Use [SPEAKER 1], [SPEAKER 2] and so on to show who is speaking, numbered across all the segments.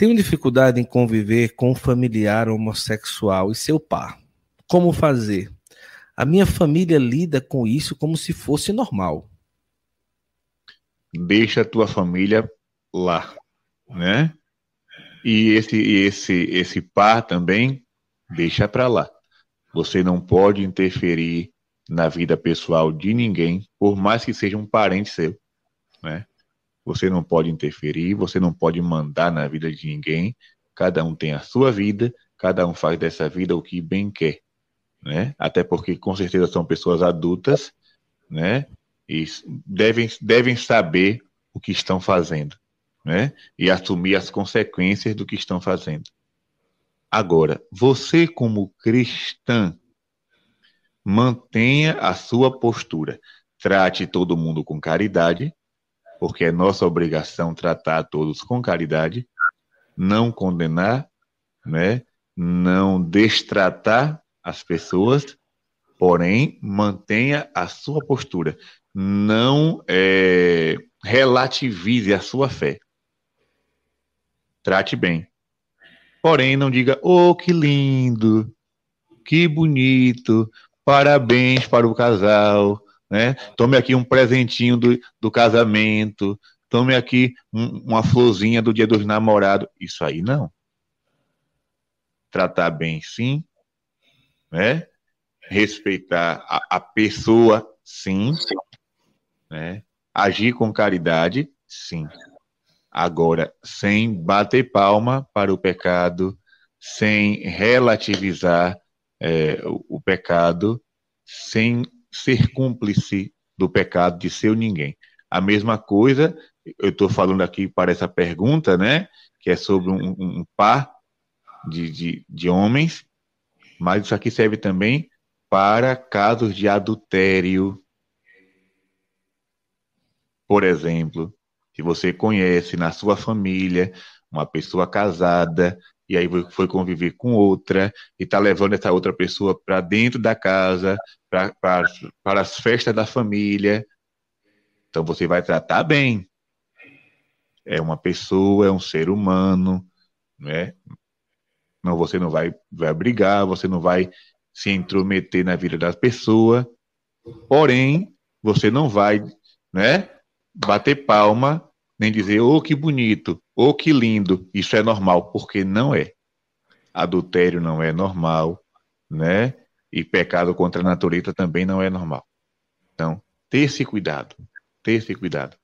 [SPEAKER 1] Tenho dificuldade em conviver com um familiar homossexual e seu par. Como fazer? A minha família lida com isso como se fosse normal.
[SPEAKER 2] Deixa a tua família lá, né? E esse esse esse par também deixa para lá. Você não pode interferir na vida pessoal de ninguém, por mais que seja um parente seu, né? Você não pode interferir, você não pode mandar na vida de ninguém. Cada um tem a sua vida, cada um faz dessa vida o que bem quer, né? Até porque com certeza são pessoas adultas, né? E devem devem saber o que estão fazendo, né? E assumir as consequências do que estão fazendo. Agora, você como cristã, mantenha a sua postura. Trate todo mundo com caridade, porque é nossa obrigação tratar todos com caridade, não condenar, né? não destratar as pessoas, porém mantenha a sua postura, não é, relativize a sua fé. Trate bem. Porém, não diga, oh, que lindo, que bonito, parabéns para o casal, né? Tome aqui um presentinho do, do casamento, tome aqui um, uma florzinha do dia dos namorados. Isso aí não. Tratar bem, sim, né? Respeitar a, a pessoa, sim, né? Agir com caridade, sim. Agora, sem bater palma para o pecado, sem relativizar é, o, o pecado, sem ser cúmplice do pecado de seu ninguém. A mesma coisa, eu estou falando aqui para essa pergunta, né? Que é sobre um, um par de, de, de homens, mas isso aqui serve também para casos de adultério. Por exemplo, se você conhece na sua família uma pessoa casada e aí foi conviver com outra e está levando essa outra pessoa para dentro da casa, para as festas da família. Então você vai tratar bem. É uma pessoa, é um ser humano, né? Não, você não vai, vai brigar, você não vai se intrometer na vida da pessoa. Porém, você não vai, né, bater palma nem dizer, oh, que bonito, oh, que lindo. Isso é normal, porque não é. Adultério não é normal, né? E pecado contra a natureza também não é normal. Então, ter esse cuidado, ter esse cuidado.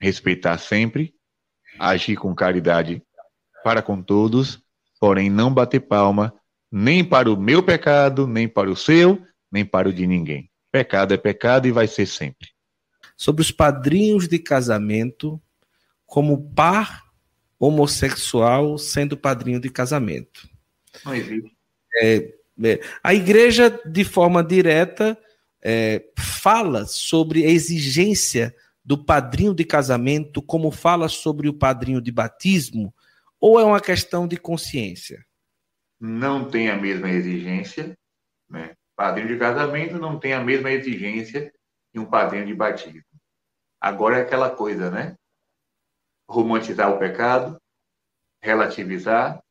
[SPEAKER 2] Respeitar sempre, agir com caridade para com todos, porém não bater palma nem para o meu pecado, nem para o seu, nem para o de ninguém. Pecado é pecado e vai ser sempre
[SPEAKER 1] sobre os padrinhos de casamento como par homossexual sendo padrinho de casamento.
[SPEAKER 2] Não existe.
[SPEAKER 1] É, é, a igreja, de forma direta, é, fala sobre a exigência do padrinho de casamento, como fala sobre o padrinho de batismo, ou é uma questão de consciência?
[SPEAKER 2] Não tem a mesma exigência. Né? Padrinho de casamento não tem a mesma exigência que um padrinho de batismo. Agora é aquela coisa, né? Romantizar o pecado, relativizar,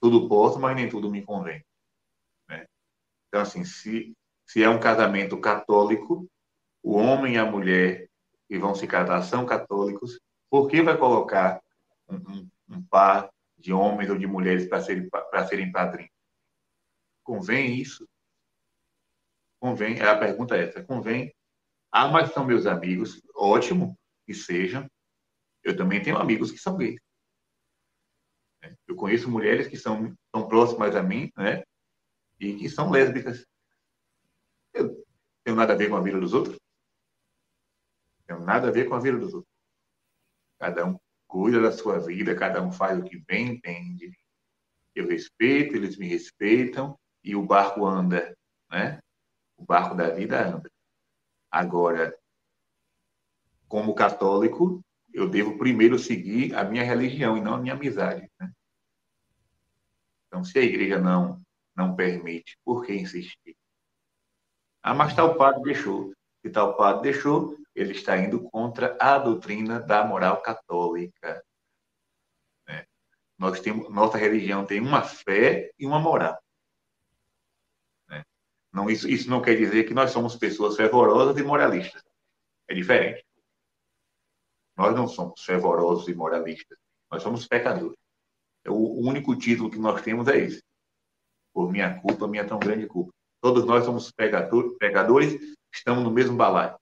[SPEAKER 2] tudo posso, mas nem tudo me convém. Né? Então, assim, se, se é um casamento católico, o homem e a mulher que vão se casar são católicos, por que vai colocar um, um, um par de homens ou de mulheres para serem, serem padrinhos? Convém isso? Convém? A pergunta é essa: convém ah, mas são meus amigos. Ótimo que sejam. Eu também tenho amigos que são gays. Eu conheço mulheres que são, são próximas a mim, né? E que são lésbicas. Eu tenho nada a ver com a vida dos outros. Tenho nada a ver com a vida dos outros. Cada um cuida da sua vida, cada um faz o que bem entende. Eu respeito, eles me respeitam e o barco anda, né? O barco da vida anda. Agora, como católico, eu devo primeiro seguir a minha religião e não a minha amizade. Né? Então, se a igreja não, não permite, por que insistir? Ah, mas tal padre deixou. Se tal padre deixou, ele está indo contra a doutrina da moral católica. Nós temos, nossa religião tem uma fé e uma moral. Não, isso, isso não quer dizer que nós somos pessoas fervorosas e moralistas. É diferente. Nós não somos fervorosos e moralistas. Nós somos pecadores. O único título que nós temos é esse. Por minha culpa, minha tão grande culpa. Todos nós somos pecadores, estamos no mesmo balaio.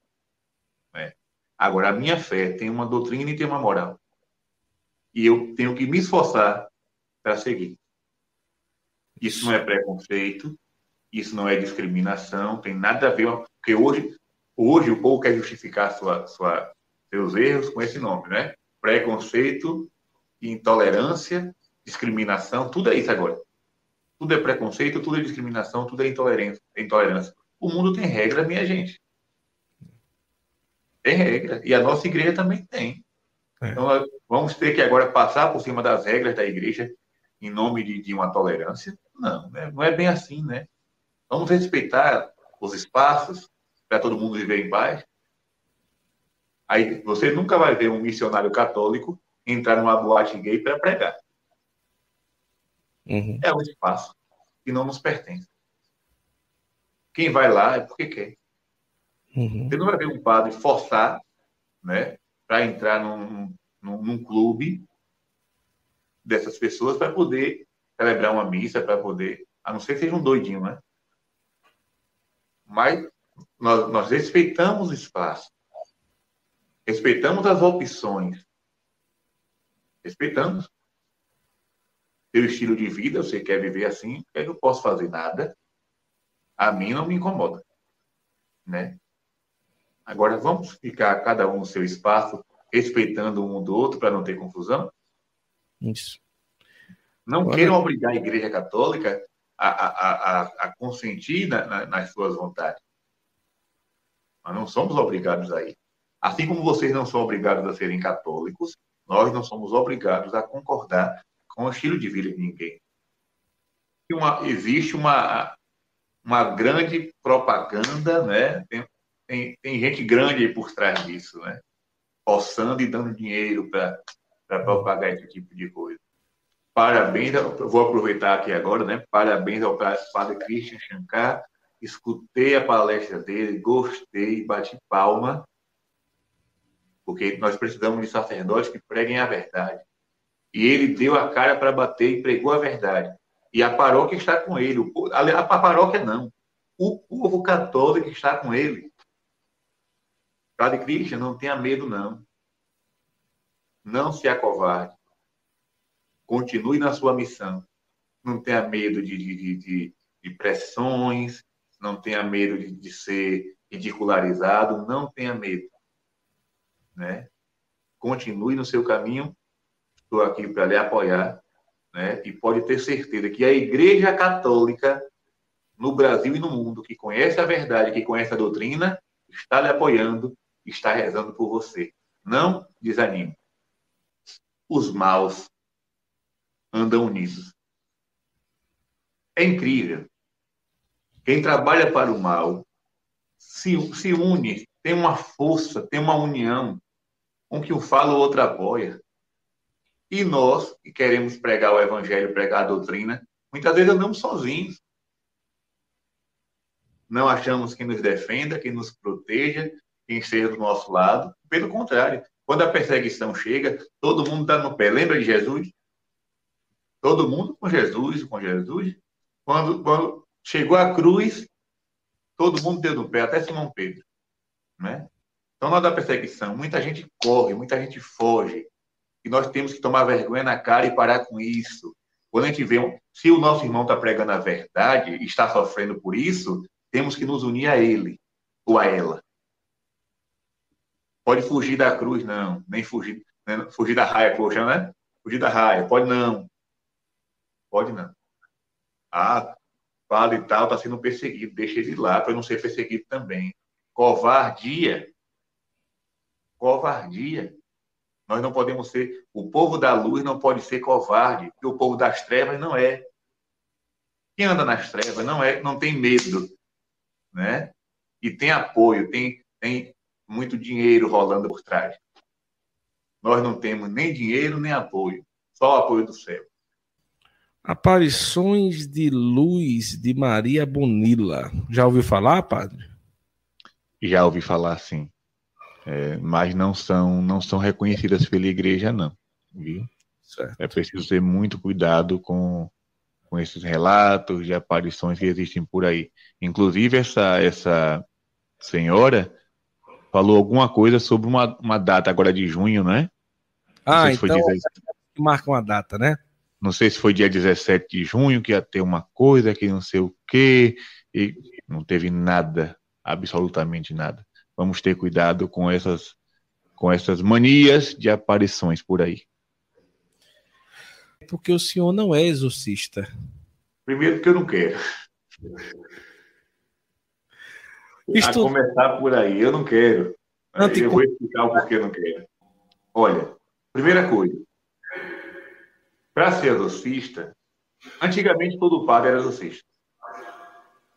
[SPEAKER 2] Né? Agora, a minha fé tem uma doutrina e tem uma moral. E eu tenho que me esforçar para seguir. Isso não é preconceito, isso não é discriminação, tem nada a ver, porque hoje, hoje o povo quer justificar sua, sua, seus erros com esse nome, né? Preconceito, intolerância, discriminação, tudo é isso agora. Tudo é preconceito, tudo é discriminação, tudo é intolerância. intolerância. O mundo tem regra, minha gente. Tem regra. E a nossa igreja também tem. É. Então, vamos ter que agora passar por cima das regras da igreja em nome de, de uma tolerância? Não, né? não é bem assim, né? Vamos respeitar os espaços para todo mundo viver em paz. Aí você nunca vai ver um missionário católico entrar numa boate gay para pregar. Uhum. É um espaço que não nos pertence. Quem vai lá é porque quer. Uhum. Você não vai ver um padre forçar, né, para entrar num, num, num, clube dessas pessoas para poder celebrar uma missa, para poder, a não ser que seja um doidinho, né? Mas nós, nós respeitamos o espaço, respeitamos as opções, respeitamos seu estilo de vida, você quer viver assim, eu não posso fazer nada. A mim não me incomoda, né? Agora vamos ficar cada um no seu espaço, respeitando um do outro para não ter confusão?
[SPEAKER 1] Isso.
[SPEAKER 2] Não Agora... queiram obrigar a Igreja Católica a, a, a, consentir na, na, nas suas vontades. Nós não somos obrigados a ir. Assim como vocês não são obrigados a serem católicos, nós não somos obrigados a concordar com o estilo de vida de ninguém. Uma, existe uma, uma grande propaganda, né? Tem, tem, tem gente grande por trás disso, né? Possando e dando dinheiro para propagar esse tipo de coisa. Parabéns, vou aproveitar aqui agora, né? Parabéns ao padre Christian Shankar. Escutei a palestra dele, gostei, bati palma, porque nós precisamos de sacerdotes que preguem a verdade. E ele deu a cara para bater e pregou a verdade. E a paróquia está com ele. A paróquia não. O povo católico está com ele. Padre Cristian, não tenha medo, não. Não se acovarde. Continue na sua missão. Não tenha medo de, de, de, de pressões, não tenha medo de, de ser ridicularizado, não tenha medo. Né? Continue no seu caminho estou aqui para lhe apoiar, né? E pode ter certeza que a Igreja Católica no Brasil e no mundo que conhece a verdade, que conhece a doutrina, está lhe apoiando, está rezando por você. Não desanime. Os maus andam unidos. É incrível. Quem trabalha para o mal se, se une, tem uma força, tem uma união. Um que um fala, o outro apoia. E nós, que queremos pregar o evangelho, pregar a doutrina, muitas vezes andamos sozinhos. Não achamos quem nos defenda, quem nos proteja, quem esteja do nosso lado. Pelo contrário, quando a perseguição chega, todo mundo está no pé. Lembra de Jesus? Todo mundo com Jesus, com Jesus. Quando, quando chegou a cruz, todo mundo deu no pé, até Simão Pedro. Né? Então, hora da perseguição, muita gente corre, muita gente foge e nós temos que tomar vergonha na cara e parar com isso. Quando a gente vê, se o nosso irmão está pregando a verdade e está sofrendo por isso, temos que nos unir a ele ou a ela. Pode fugir da cruz, não. Nem fugir, né? fugir da raia, poxa, né? Fugir da raia, pode não. Pode não. Ah, padre e tal está sendo perseguido, deixa ele lá para não ser perseguido também. Covardia. Covardia. Nós não podemos ser. O povo da luz não pode ser covarde, o povo das trevas não é. Quem anda nas trevas não é, não tem medo, né? E tem apoio, tem, tem muito dinheiro rolando por trás. Nós não temos nem dinheiro nem apoio. Só o apoio do céu.
[SPEAKER 1] Aparições de luz de Maria Bonilla. Já ouviu falar, padre?
[SPEAKER 2] Já ouvi falar, sim. É, mas não são, não são reconhecidas pela igreja, não. Viu? É preciso ter muito cuidado com, com esses relatos de aparições que existem por aí. Inclusive, essa, essa senhora falou alguma coisa sobre uma, uma data agora de junho, né?
[SPEAKER 1] Ah, então marca uma data, né?
[SPEAKER 2] Não sei se foi dia 17 de junho que ia ter uma coisa, que não sei o quê, e não teve nada, absolutamente nada. Vamos ter cuidado com essas, com essas manias de aparições por aí.
[SPEAKER 1] Porque o senhor não é exorcista.
[SPEAKER 2] Primeiro porque eu não quero. Isto... A começar por aí, eu não quero. Antico... Eu vou explicar o porquê eu não quero. Olha, primeira coisa, para ser exorcista, antigamente todo padre era exorcista.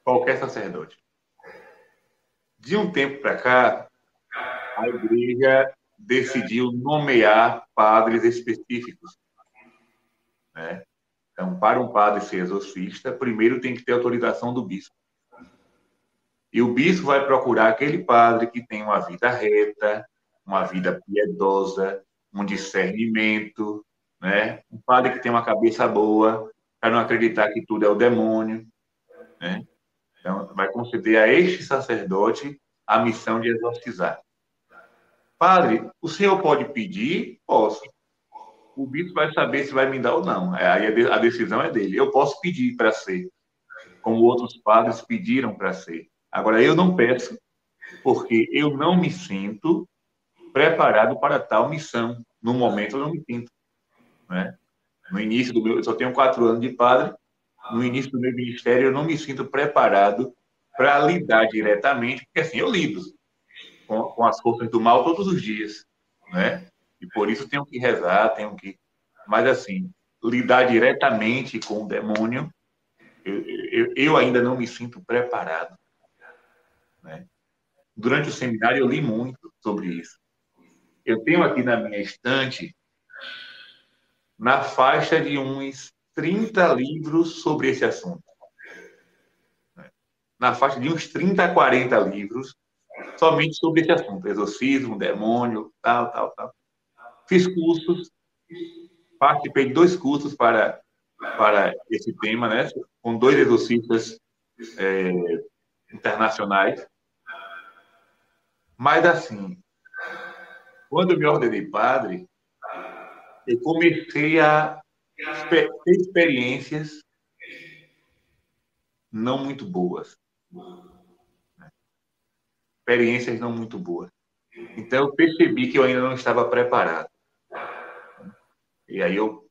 [SPEAKER 2] Qualquer sacerdote. De um tempo para cá, a igreja decidiu nomear padres específicos. Né? Então, para um padre ser exorcista, primeiro tem que ter autorização do bispo. E o bispo vai procurar aquele padre que tem uma vida reta, uma vida piedosa, um discernimento, né? Um padre que tem uma cabeça boa, para não acreditar que tudo é o demônio, né? Então, vai conceder a este sacerdote a missão de exorcizar. Padre, o senhor pode pedir? Posso. O bispo vai saber se vai me dar ou não. É, aí a decisão é dele. Eu posso pedir para ser, como outros padres pediram para ser. Agora, eu não peço, porque eu não me sinto preparado para tal missão. No momento, eu não me sinto. Né? No início do meu, eu só tenho quatro anos de padre. No início do meu ministério, eu não me sinto preparado para lidar diretamente, porque assim, eu lido com, com, as forças do mal todos os dias, né? E por isso tenho que rezar, tenho que. Mas assim, lidar diretamente com o demônio, eu, eu, eu ainda não me sinto preparado. Né? Durante o seminário, eu li muito sobre isso. Eu tenho aqui na minha estante na faixa de uns 30 livros sobre esse assunto. Na faixa de uns 30 a 40 livros somente sobre esse assunto, exorcismo, demônio, tal, tal, tal. Fiz cursos, participei de dois cursos para, para esse tema, né, com dois exorcistas é, internacionais. Mas, assim, quando eu me ordenei padre, eu comecei a ter experiências não muito boas. Experiências não muito boas. Então, eu percebi que eu ainda não estava preparado. E aí eu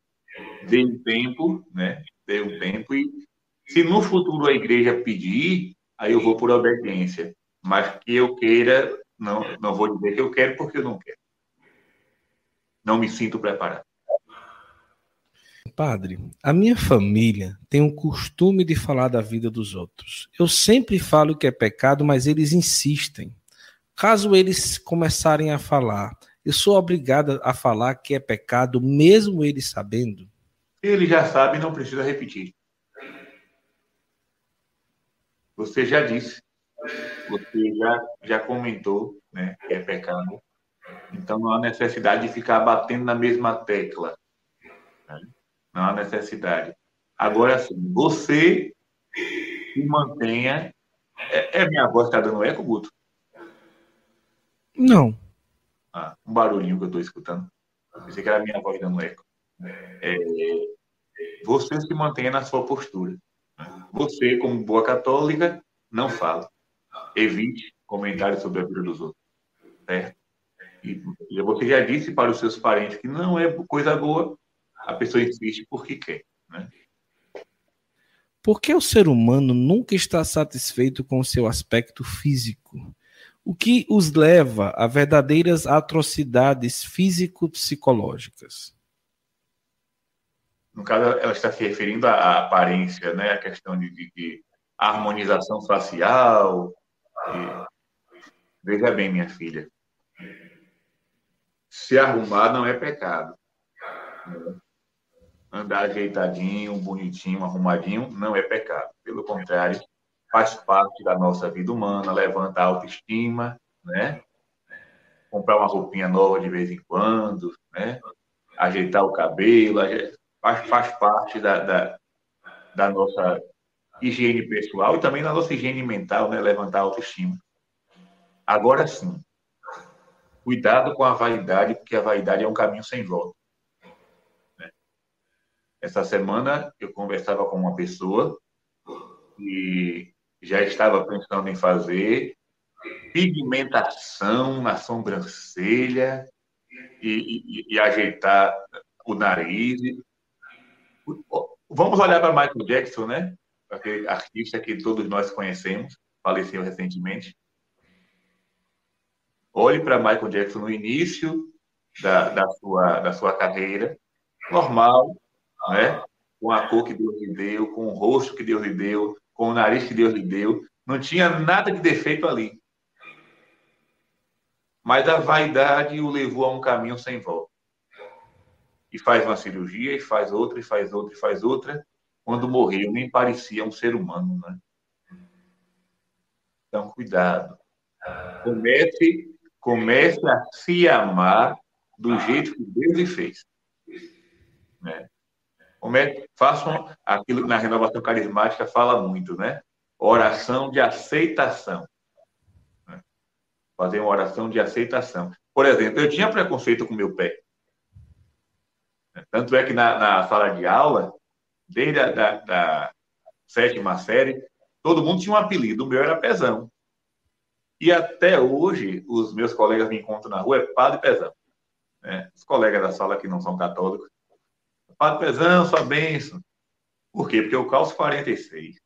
[SPEAKER 2] dei um tempo, né? Dei um tempo e se no futuro a igreja pedir, aí eu vou por obediência. Mas que eu queira, não, não vou dizer que eu quero porque eu não quero. Não me sinto preparado.
[SPEAKER 1] Padre, a minha família tem o costume de falar da vida dos outros. Eu sempre falo que é pecado, mas eles insistem. Caso eles começarem a falar, eu sou obrigada a falar que é pecado, mesmo eles sabendo?
[SPEAKER 2] Ele já sabe, não precisa repetir. Você já disse, você já, já comentou né, que é pecado. Então não há necessidade de ficar batendo na mesma tecla. Né? Não há necessidade. Agora sim, você se mantenha. É, é minha voz que está dando eco, Guto?
[SPEAKER 1] Não.
[SPEAKER 2] Ah, um barulhinho que eu estou escutando. Pensei que era a minha voz dando eco. É, você se mantenha na sua postura. Você, como boa católica, não fala. Evite comentários sobre a vida dos outros. Certo? E você já disse para os seus parentes que não é coisa boa, a pessoa insiste porque quer. Né?
[SPEAKER 1] Por que o ser humano nunca está satisfeito com o seu aspecto físico? O que os leva a verdadeiras atrocidades físico-psicológicas?
[SPEAKER 2] No caso, ela está se referindo à aparência, né? a questão de, de, de harmonização facial. E... Veja bem, minha filha, se arrumar não é pecado. andar ajeitadinho, bonitinho, arrumadinho, não é pecado. Pelo contrário, faz parte da nossa vida humana, levanta a autoestima, né? Comprar uma roupinha nova de vez em quando, né? Ajeitar o cabelo, faz, faz parte da, da, da nossa higiene pessoal e também da nossa higiene mental, né? Levantar a autoestima. Agora sim, cuidado com a vaidade, porque a vaidade é um caminho sem volta. Né? Essa semana eu conversava com uma pessoa que já estava pensando em fazer pigmentação na sobrancelha e, e, e ajeitar o nariz. Vamos olhar para Michael Jackson, né? Aquele artista que todos nós conhecemos, faleceu recentemente. Olhe para Michael Jackson no início da, da, sua, da sua carreira, normal, né? com a cor que Deus lhe deu, com o rosto que Deus lhe deu, com o nariz que Deus lhe deu. Não tinha nada de defeito ali. Mas a vaidade o levou a um caminho sem volta. E faz uma cirurgia, e faz outra, e faz outra, e faz outra. Quando morreu, nem parecia um ser humano, né? Então, cuidado. Comece Comece a se amar do jeito que Deus lhe fez. Né? Comece, façam aquilo que na renovação carismática fala muito, né? Oração de aceitação. Né? Fazer uma oração de aceitação. Por exemplo, eu tinha preconceito com meu pé. Tanto é que na, na sala de aula, desde a da, da sétima série, todo mundo tinha um apelido. O meu era Pezão. E até hoje, os meus colegas me encontram na rua, é Padre Pezão. Né? Os colegas da sala que não são católicos. Padre Pezão, sua bênção. Por quê? Porque eu calço 46.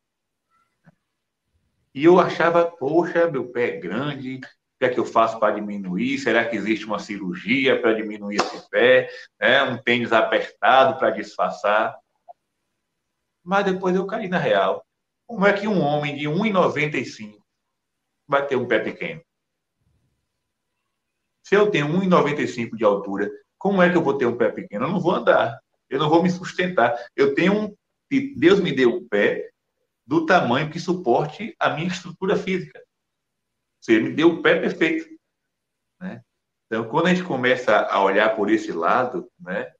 [SPEAKER 2] E eu achava, poxa, meu pé é grande, o que é que eu faço para diminuir? Será que existe uma cirurgia para diminuir esse pé? É, um tênis apertado para disfarçar? Mas depois eu caí na real. Como é que um homem de 1,95 vai ter um pé pequeno. Se eu tenho 1,95 de altura, como é que eu vou ter um pé pequeno? Eu não vou andar, eu não vou me sustentar. Eu tenho um. Deus me deu um pé do tamanho que suporte a minha estrutura física. Você me deu o pé perfeito. Né? Então, quando a gente começa a olhar por esse lado, né,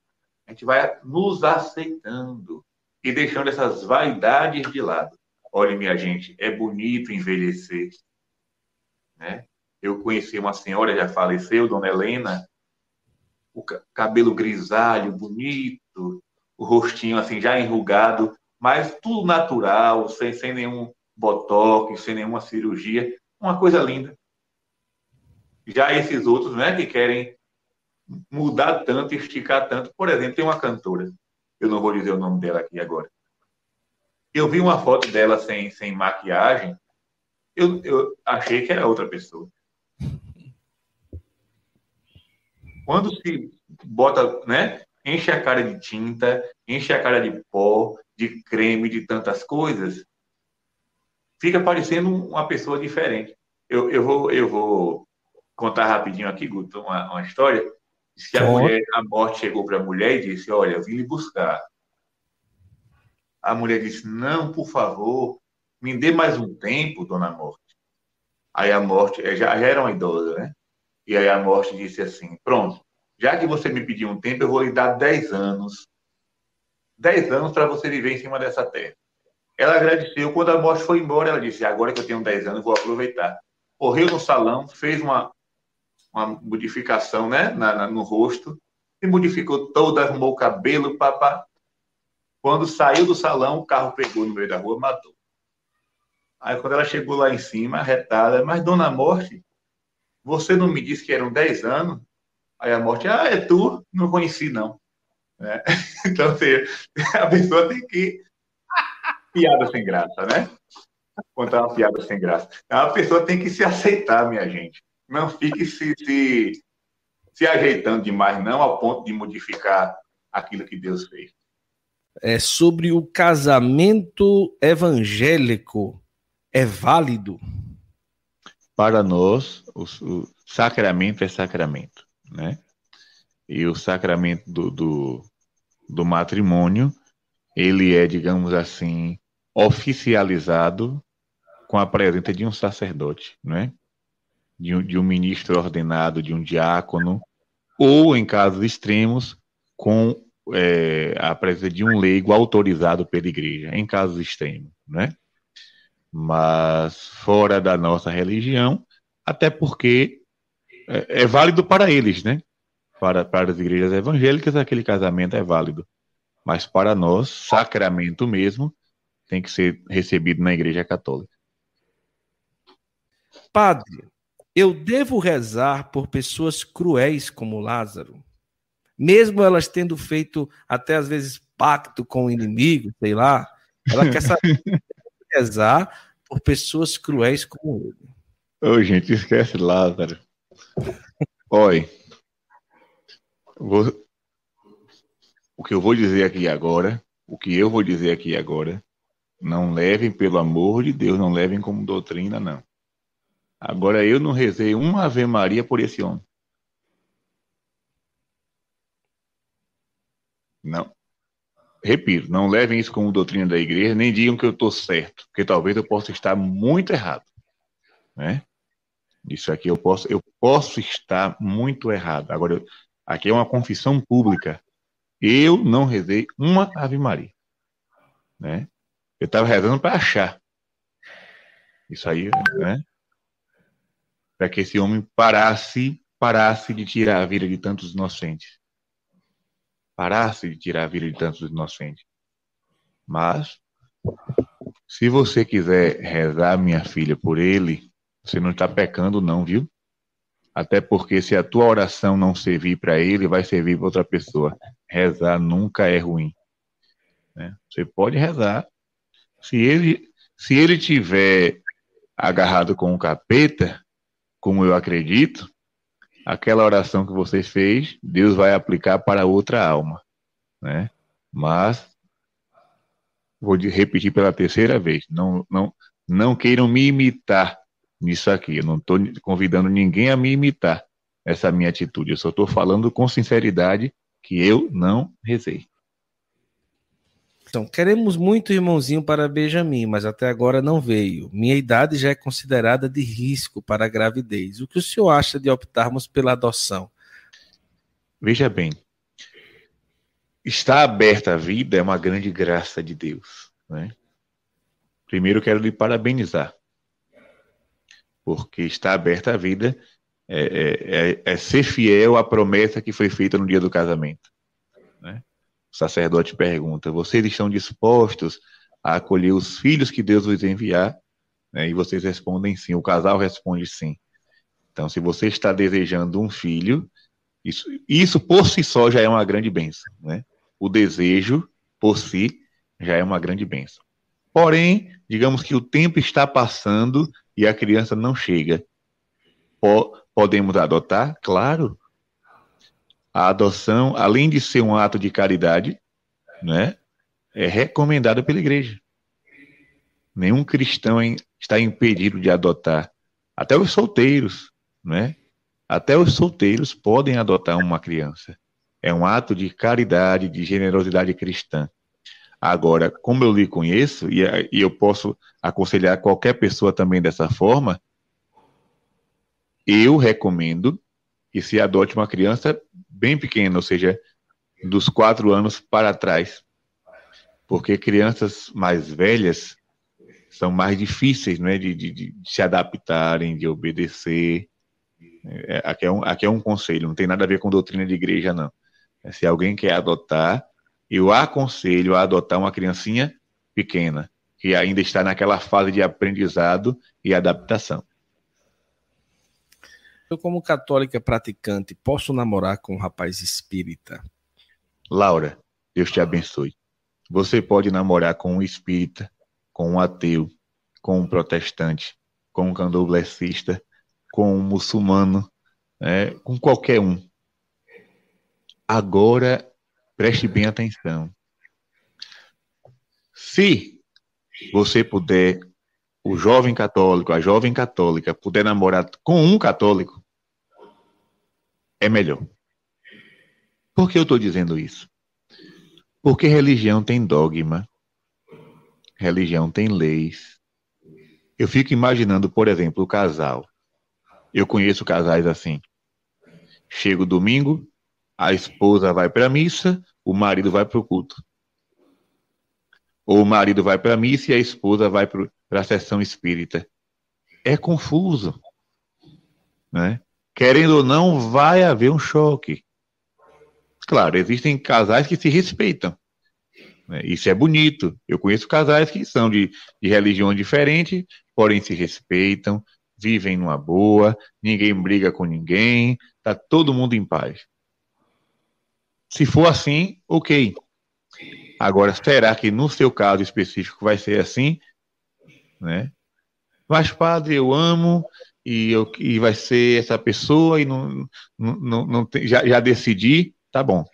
[SPEAKER 2] a gente vai nos aceitando e deixando essas vaidades de lado. Olha, minha gente, é bonito envelhecer, né? Eu conheci uma senhora, já faleceu, Dona Helena, o cabelo grisalho, bonito, o rostinho assim já enrugado, mas tudo natural, sem, sem nenhum botox, sem nenhuma cirurgia, uma coisa linda. Já esses outros, né, que querem mudar tanto, esticar tanto. Por exemplo, tem uma cantora, eu não vou dizer o nome dela aqui agora. Eu vi uma foto dela sem, sem maquiagem, eu, eu achei que era outra pessoa. Quando se bota, né? Enche a cara de tinta, enche a cara de pó, de creme, de tantas coisas, fica parecendo uma pessoa diferente. Eu, eu, vou, eu vou contar rapidinho aqui, Guto, uma, uma história. Se a mulher, a morte chegou para a mulher e disse: Olha, eu vim lhe buscar. A mulher disse: Não, por favor, me dê mais um tempo, dona Morte. Aí a morte, eh, já, já era uma idosa, né? E aí a morte disse assim: Pronto, já que você me pediu um tempo, eu vou lhe dar 10 anos. 10 anos para você viver em cima dessa terra. Ela agradeceu. Quando a morte foi embora, ela disse: Agora que eu tenho 10 anos, vou aproveitar. Correu no salão, fez uma, uma modificação né, na, na, no rosto, se modificou toda, arrumou o cabelo, papá. Quando saiu do salão, o carro pegou no meio da rua, matou. Aí quando ela chegou lá em cima, arretada, mas dona Morte, você não me disse que eram 10 anos? Aí a Morte, ah, é tu? Não conheci, não. É. Então, assim, a pessoa tem que. Piada sem graça, né? Contar uma piada sem graça. A pessoa tem que se aceitar, minha gente. Não fique se, se, se ajeitando demais, não, ao ponto de modificar aquilo que Deus fez.
[SPEAKER 1] É sobre o casamento evangélico é válido?
[SPEAKER 2] Para nós, o, o sacramento é sacramento, né? E o sacramento do, do, do matrimônio, ele é, digamos assim, oficializado com a presença de um sacerdote, né? de, um, de um ministro ordenado, de um diácono, ou, em casos extremos, com é, a presença de um leigo autorizado pela igreja, em casos extremos, né? Mas fora da nossa religião, até porque é, é válido para eles, né? Para, para as igrejas evangélicas, aquele casamento é válido. Mas para nós, sacramento mesmo, tem que ser recebido na igreja católica.
[SPEAKER 1] Padre, eu devo rezar por pessoas cruéis como Lázaro, mesmo elas tendo feito até às vezes pacto com o inimigo, sei lá. Ela quer saber por pessoas cruéis como ele.
[SPEAKER 2] Ô, gente, esquece Lázaro. Oi. Vou... O que eu vou dizer aqui agora, o que eu vou dizer aqui agora, não levem pelo amor de Deus, não levem como doutrina, não. Agora eu não rezei uma Ave Maria por esse homem. Não. Repito, não levem isso como doutrina da igreja, nem digam que eu estou certo, porque talvez eu possa estar muito errado. Né? Isso aqui eu posso, eu posso estar muito errado. Agora, aqui é uma confissão pública. Eu não rezei uma Ave Maria. Né? Eu estava rezando para achar. Isso aí, né? para que esse homem parasse, parasse de tirar a vida de tantos inocentes. Parasse de tirar a vida de tantos inocentes. Mas, se você quiser rezar, minha filha, por ele, você não está pecando, não, viu? Até porque se a tua oração não servir para ele, vai servir para outra pessoa. Rezar nunca é ruim. Né? Você pode rezar. Se ele, se ele tiver agarrado com o capeta, como eu acredito, aquela oração que você fez, Deus vai aplicar para outra alma, né? Mas vou repetir pela terceira vez, não não não queiram me imitar nisso aqui. Eu não estou convidando ninguém a me imitar essa minha atitude. Eu só estou falando com sinceridade que eu não rezei.
[SPEAKER 1] Então, queremos muito irmãozinho para Benjamin, mas até agora não veio. Minha idade já é considerada de risco para a gravidez. O que o senhor acha de optarmos pela adoção?
[SPEAKER 2] Veja bem, estar aberta à vida é uma grande graça de Deus. Né? Primeiro, quero lhe parabenizar, porque estar aberta à vida é, é, é, é ser fiel à promessa que foi feita no dia do casamento. O sacerdote pergunta: Vocês estão dispostos a acolher os filhos que Deus vos enviar? Né? E vocês respondem sim. O casal responde sim. Então, se você está desejando um filho, isso, isso por si só já é uma grande bênção. Né? O desejo, por si, já é uma grande bênção. Porém, digamos que o tempo está passando e a criança não chega. podemos adotar? Claro, a adoção, além de ser um ato de caridade, né, é recomendada pela igreja. Nenhum cristão está impedido de adotar. Até os solteiros, né? Até os solteiros podem adotar uma criança. É um ato de caridade, de generosidade cristã. Agora, como eu lhe conheço, e, e eu posso aconselhar qualquer pessoa também dessa forma, eu recomendo que se adote uma criança bem pequena, ou seja, dos quatro anos para trás. Porque crianças mais velhas são mais difíceis né, de, de, de se adaptarem, de obedecer. É, aqui, é um, aqui é um conselho, não tem nada a ver com doutrina de igreja, não. É, se alguém quer adotar, eu aconselho a adotar uma criancinha pequena, que ainda está naquela fase de aprendizado e adaptação.
[SPEAKER 1] Eu, como católica praticante, posso namorar com um rapaz espírita?
[SPEAKER 2] Laura, Deus te abençoe. Você pode namorar com um espírita, com um ateu, com um protestante, com um candomblessista, com um muçulmano, né, com qualquer um. Agora, preste bem atenção. Se você puder o jovem católico, a jovem católica puder namorar com um católico, é melhor. Por que eu estou dizendo isso? Porque religião tem dogma, religião tem leis. Eu fico imaginando, por exemplo, o casal. Eu conheço casais assim. Chega o domingo, a esposa vai para a missa, o marido vai para o culto. Ou o marido vai para a missa e a esposa vai para a sessão espírita. É confuso. Né? Querendo ou não, vai haver um choque. Claro, existem casais que se respeitam. Né? Isso é bonito. Eu conheço casais que são de, de religião diferente, porém se respeitam, vivem numa boa, ninguém briga com ninguém, está todo mundo em paz. Se for assim, ok. Agora, será que no seu caso específico vai ser assim? Né? Mas, padre, eu amo e, eu, e vai ser essa pessoa e não, não, não, não já, já decidi, tá bom.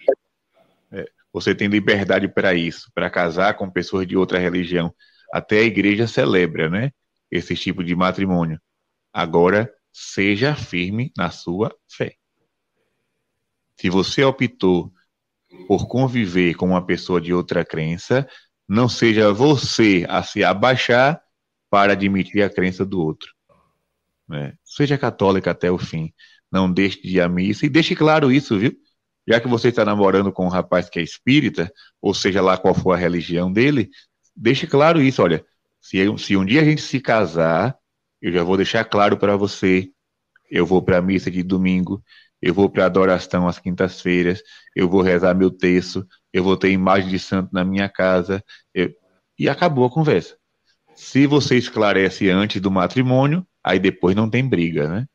[SPEAKER 2] É, você tem liberdade para isso, para casar com pessoas de outra religião. Até a igreja celebra, né? Esse tipo de matrimônio. Agora, seja firme na sua fé. Se você optou por conviver com uma pessoa de outra crença, não seja você a se abaixar para admitir a crença do outro. Né? Seja católica até o fim. Não deixe de ir à missa e deixe claro isso, viu? Já que você está namorando com um rapaz que é espírita, ou seja lá qual for a religião dele, deixe claro isso. Olha, se, se um dia a gente se casar, eu já vou deixar claro para você. Eu vou para a missa de domingo, eu vou para a adoração às quintas-feiras, eu vou rezar meu texto, eu vou ter imagem de santo na minha casa, eu... e acabou a conversa. Se você esclarece antes do matrimônio, aí depois não tem briga, né?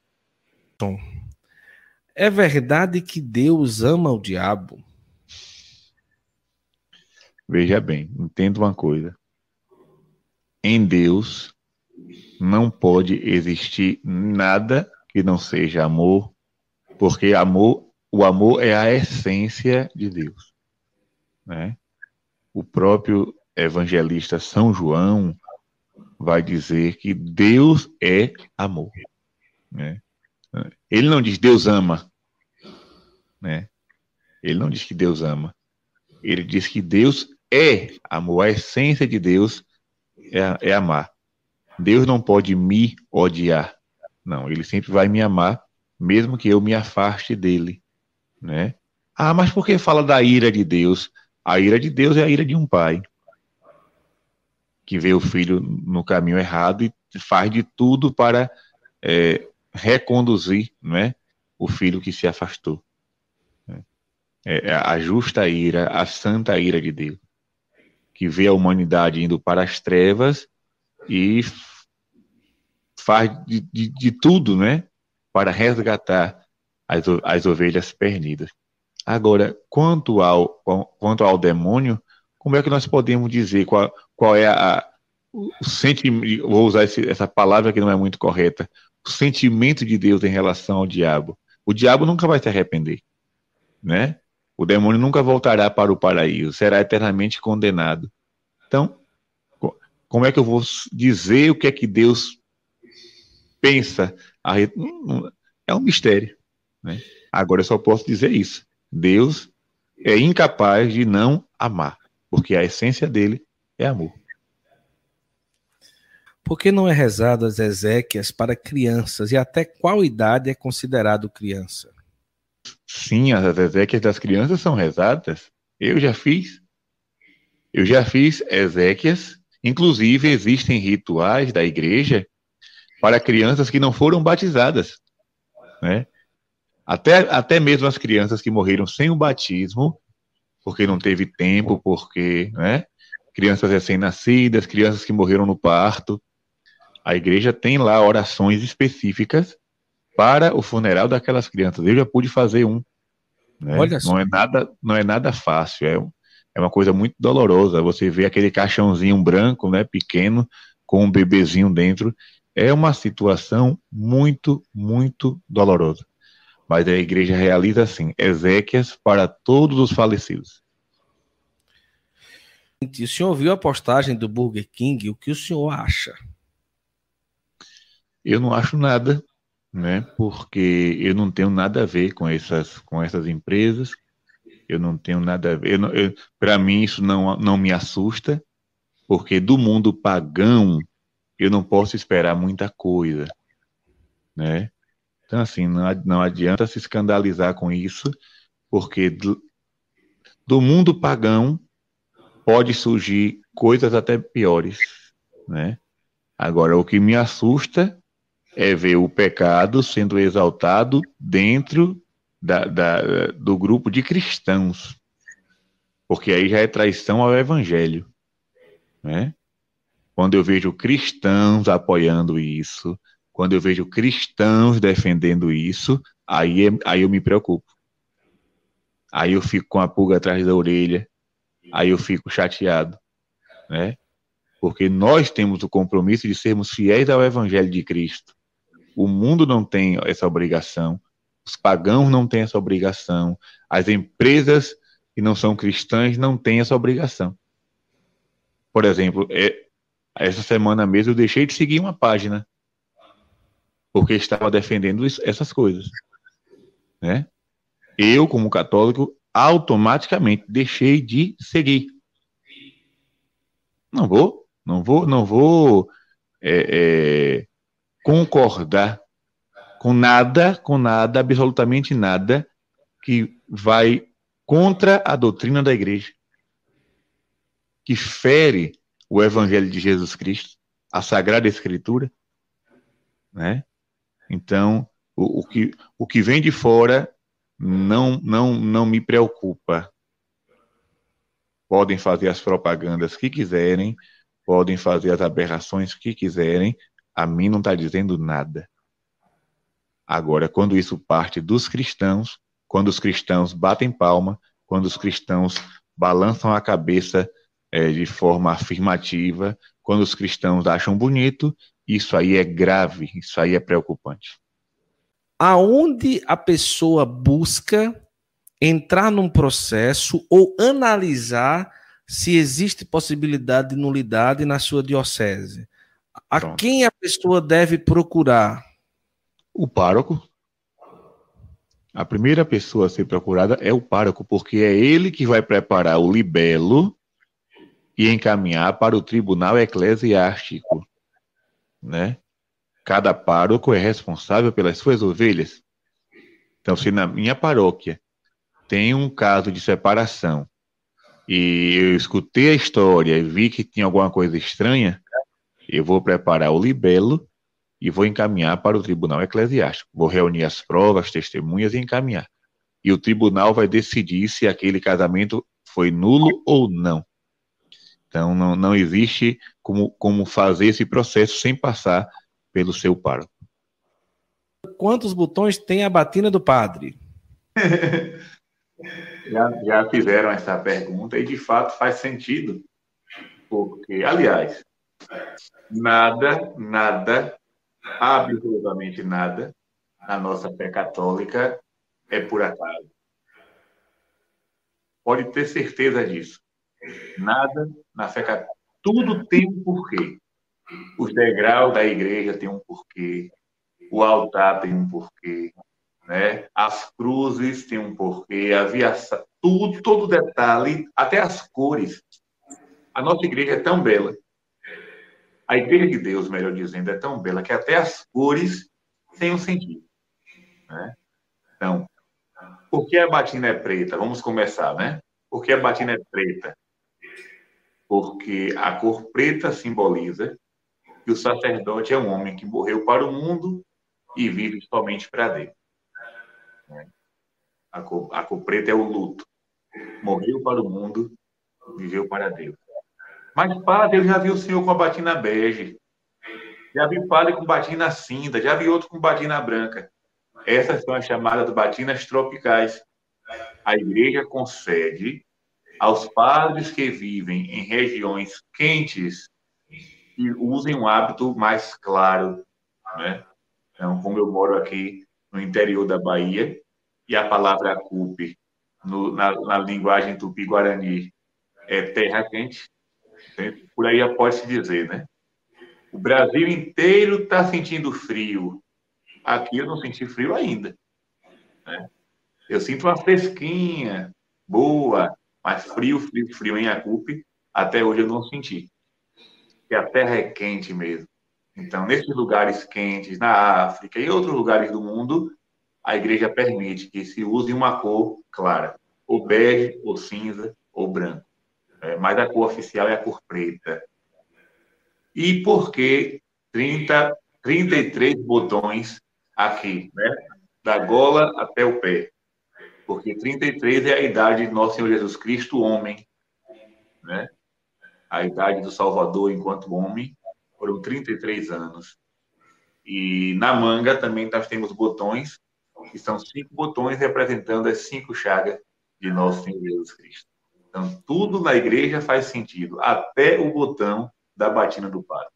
[SPEAKER 1] Tom, é verdade que Deus ama o diabo?
[SPEAKER 2] Veja bem, entenda uma coisa. Em Deus não pode existir nada que não seja amor, porque amor, o amor é a essência de Deus, né? O próprio evangelista São João vai dizer que Deus é amor, né? Ele não diz Deus ama, né? Ele não diz que Deus ama. Ele diz que Deus é amor. A essência de Deus é, é amar. Deus não pode me odiar. Não, ele sempre vai me amar mesmo que eu me afaste dele, né? Ah, mas por que fala da ira de Deus? A ira de Deus é a ira de um pai que vê o filho no caminho errado e faz de tudo para é, reconduzir, né, o filho que se afastou. É, é a justa ira, a santa ira de Deus, que vê a humanidade indo para as trevas e faz de, de, de tudo, né, para resgatar as, as ovelhas perdidas. Agora, quanto ao, quanto ao demônio, como é que nós podemos dizer qual, qual é a, o sentimento, vou usar esse, essa palavra que não é muito correta, o sentimento de Deus em relação ao diabo. O diabo nunca vai se arrepender, né? O demônio nunca voltará para o paraíso, será eternamente condenado. Então, como é que eu vou dizer o que é que Deus pensa é um mistério. Né? Agora eu só posso dizer isso. Deus é incapaz de não amar, porque a essência dele é amor.
[SPEAKER 1] Por que não é rezado as Ezequias para crianças e até qual idade é considerado criança?
[SPEAKER 2] Sim, as Ezequias das crianças são rezadas. Eu já fiz. Eu já fiz Ezequias. Inclusive, existem rituais da igreja para crianças que não foram batizadas. Né? Até, até mesmo as crianças que morreram sem o batismo, porque não teve tempo, porque né? Crianças recém-nascidas, crianças que morreram no parto. A igreja tem lá orações específicas para o funeral daquelas crianças. Eu já pude fazer um. Né? Olha só. Não é nada, não é nada fácil. É, é uma coisa muito dolorosa. Você vê aquele caixãozinho branco, né, pequeno, com um bebezinho dentro, é uma situação muito, muito dolorosa. Mas a igreja realiza assim, exéquias para todos os falecidos.
[SPEAKER 1] O senhor viu a postagem do Burger King? O que o senhor acha?
[SPEAKER 2] Eu não acho nada, né? Porque eu não tenho nada a ver com essas, com essas empresas. Eu não tenho nada a ver. Para mim, isso não, não me assusta, porque do mundo pagão eu não posso esperar muita coisa, né? Então, assim, não, não adianta se escandalizar com isso, porque do, do mundo pagão pode surgir coisas até piores, né? Agora, o que me assusta é ver o pecado sendo exaltado dentro da, da, do grupo de cristãos, porque aí já é traição ao evangelho, né? Quando eu vejo cristãos apoiando isso, quando eu vejo cristãos defendendo isso, aí, é, aí eu me preocupo. Aí eu fico com a pulga atrás da orelha, aí eu fico chateado, né? Porque nós temos o compromisso de sermos fiéis ao Evangelho de Cristo. O mundo não tem essa obrigação, os pagãos não têm essa obrigação, as empresas que não são cristãs não têm essa obrigação. Por exemplo, é, essa semana mesmo eu deixei de seguir uma página porque estava defendendo isso, essas coisas, né? Eu, como católico, automaticamente deixei de seguir. Não vou, não vou, não vou é, é, concordar com nada, com nada, absolutamente nada que vai contra a doutrina da igreja, que fere o evangelho de Jesus Cristo, a Sagrada Escritura, né? Então, o, o, que, o que vem de fora não, não, não me preocupa. Podem fazer as propagandas que quiserem, podem fazer as aberrações que quiserem, a mim não está dizendo nada. Agora, quando isso parte dos cristãos, quando os cristãos batem palma, quando os cristãos balançam a cabeça é, de forma afirmativa, quando os cristãos acham bonito, isso aí é grave, isso aí é preocupante.
[SPEAKER 1] Aonde a pessoa busca entrar num processo ou analisar se existe possibilidade de nulidade na sua diocese? A Pronto. quem a pessoa deve procurar?
[SPEAKER 2] O pároco. A primeira pessoa a ser procurada é o pároco, porque é ele que vai preparar o libelo e encaminhar para o tribunal eclesiástico né? Cada pároco é responsável pelas suas ovelhas. Então, se na minha paróquia tem um caso de separação e eu escutei a história e vi que tinha alguma coisa estranha, eu vou preparar o libelo e vou encaminhar para o tribunal eclesiástico. Vou reunir as provas, testemunhas e encaminhar. E o tribunal vai decidir se aquele casamento foi nulo ou não. Então, não, não existe como, como fazer esse processo sem passar pelo seu pároco.
[SPEAKER 1] Quantos botões tem a batina do padre?
[SPEAKER 2] já, já fizeram essa pergunta e, de fato, faz sentido. Porque, aliás, nada, nada, absolutamente nada, na nossa fé católica é por acaso. Pode ter certeza disso. Nada na fé católica. Tudo tem um porquê. Os degraus da igreja têm um porquê. O altar tem um porquê. Né? As cruzes têm um porquê. A viação, tudo, todo detalhe, até as cores. A nossa igreja é tão bela. A igreja de Deus, melhor dizendo, é tão bela que até as cores têm um sentido. Né? Então, por que a batina é preta? Vamos começar, né? Por que a batina é preta? porque a cor preta simboliza que o sacerdote é um homem que morreu para o mundo e vive somente para Deus. A cor, a cor preta é o luto. Morreu para o mundo, viveu para Deus. Mas, padre, eu já vi o senhor com a batina bege. Já vi padre com batina cinza. Já vi outro com batina branca. Essas são as chamadas batinas tropicais. A igreja concede aos padres que vivem em regiões quentes e usem um hábito mais claro, né? Então, como eu moro aqui no interior da Bahia e a palavra cupe na, na, linguagem tupi-guarani é terra quente, por aí pode-se dizer, né? O Brasil inteiro está sentindo frio. Aqui eu não senti frio ainda. Né? Eu sinto uma fresquinha, boa, mas frio, frio, frio em Acupe, até hoje eu não senti. Porque a terra é quente mesmo. Então, nesses lugares quentes, na África e outros lugares do mundo, a igreja permite que se use uma cor clara, ou bege, ou cinza, ou branco. É, mas a cor oficial é a cor preta. E por que 30, 33 botões aqui, né? da gola até o pé? Porque 33 é a idade de nosso Senhor Jesus Cristo, homem. Né? A idade do Salvador enquanto homem foram 33 anos. E na manga também nós temos botões, que são cinco botões representando as cinco chagas de nosso Senhor Jesus Cristo. Então, tudo na igreja faz sentido, até o botão da batina do padre.